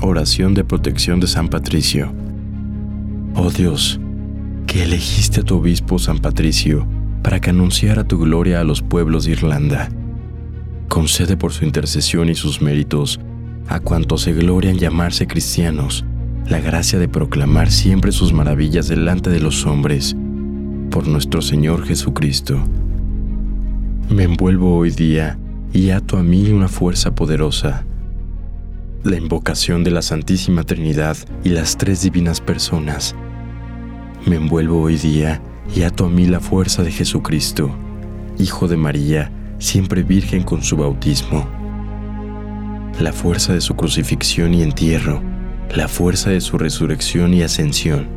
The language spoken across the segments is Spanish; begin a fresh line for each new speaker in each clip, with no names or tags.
Oración de protección de San Patricio. Oh Dios, que elegiste a tu obispo San Patricio para que anunciara tu gloria a los pueblos de Irlanda. Concede por su intercesión y sus méritos a cuantos se glorian llamarse cristianos la gracia de proclamar siempre sus maravillas delante de los hombres, por nuestro Señor Jesucristo. Me envuelvo hoy día y ato a mí una fuerza poderosa la invocación de la Santísima Trinidad y las tres divinas personas. Me envuelvo hoy día y ato a mí la fuerza de Jesucristo, Hijo de María, siempre virgen con su bautismo. La fuerza de su crucifixión y entierro, la fuerza de su resurrección y ascensión,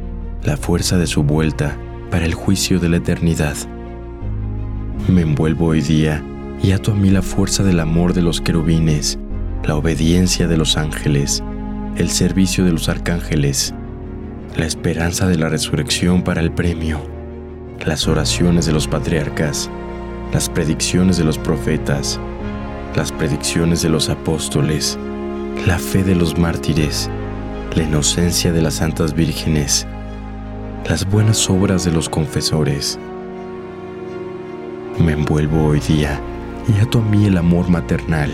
la fuerza de su vuelta para el juicio de la eternidad. Me envuelvo hoy día y ato a mí la fuerza del amor de los querubines, la obediencia de los ángeles, el servicio de los arcángeles, la esperanza de la resurrección para el premio, las oraciones de los patriarcas, las predicciones de los profetas, las predicciones de los apóstoles, la fe de los mártires, la inocencia de las santas vírgenes, las buenas obras de los confesores. Me envuelvo hoy día y ato a mí el amor maternal,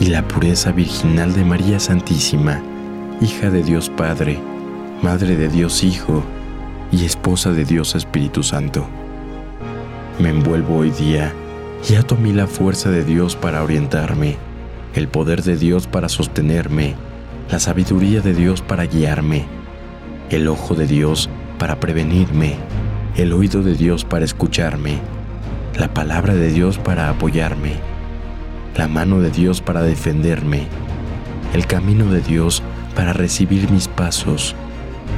y la pureza virginal de María Santísima, hija de Dios Padre, Madre de Dios Hijo y esposa de Dios Espíritu Santo. Me envuelvo hoy día y ato a la fuerza de Dios para orientarme, el poder de Dios para sostenerme, la sabiduría de Dios para guiarme, el ojo de Dios para prevenirme, el oído de Dios para escucharme, la palabra de Dios para apoyarme la mano de Dios para defenderme, el camino de Dios para recibir mis pasos,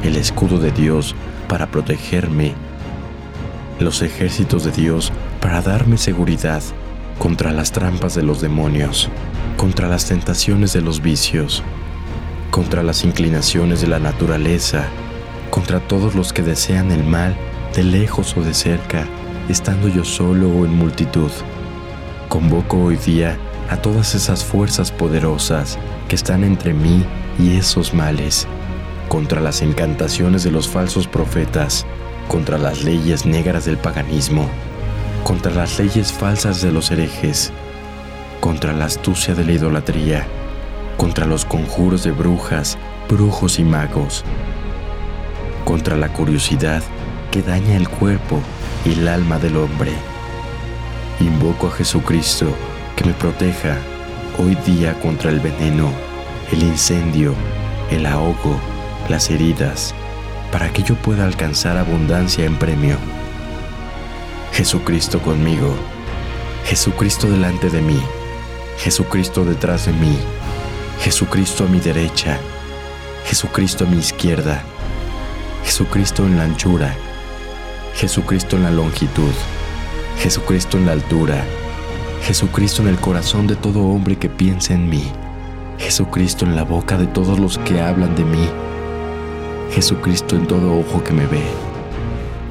el escudo de Dios para protegerme, los ejércitos de Dios para darme seguridad contra las trampas de los demonios, contra las tentaciones de los vicios, contra las inclinaciones de la naturaleza, contra todos los que desean el mal de lejos o de cerca, estando yo solo o en multitud. Convoco hoy día a todas esas fuerzas poderosas que están entre mí y esos males, contra las encantaciones de los falsos profetas, contra las leyes negras del paganismo, contra las leyes falsas de los herejes, contra la astucia de la idolatría, contra los conjuros de brujas, brujos y magos, contra la curiosidad que daña el cuerpo y el alma del hombre. Invoco a Jesucristo, que me proteja hoy día contra el veneno, el incendio, el ahogo, las heridas, para que yo pueda alcanzar abundancia en premio. Jesucristo conmigo, Jesucristo delante de mí, Jesucristo detrás de mí, Jesucristo a mi derecha, Jesucristo a mi izquierda, Jesucristo en la anchura, Jesucristo en la longitud, Jesucristo en la altura, Jesucristo en el corazón de todo hombre que piensa en mí. Jesucristo en la boca de todos los que hablan de mí. Jesucristo en todo ojo que me ve.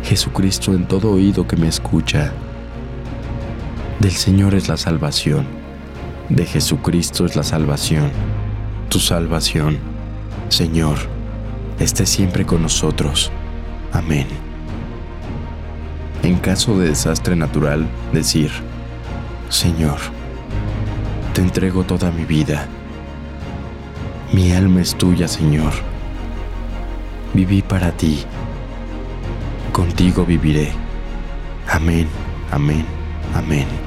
Jesucristo en todo oído que me escucha. Del Señor es la salvación. De Jesucristo es la salvación. Tu salvación, Señor, esté siempre con nosotros. Amén. En caso de desastre natural, decir, Señor, te entrego toda mi vida. Mi alma es tuya, Señor. Viví para ti. Contigo viviré. Amén, amén, amén.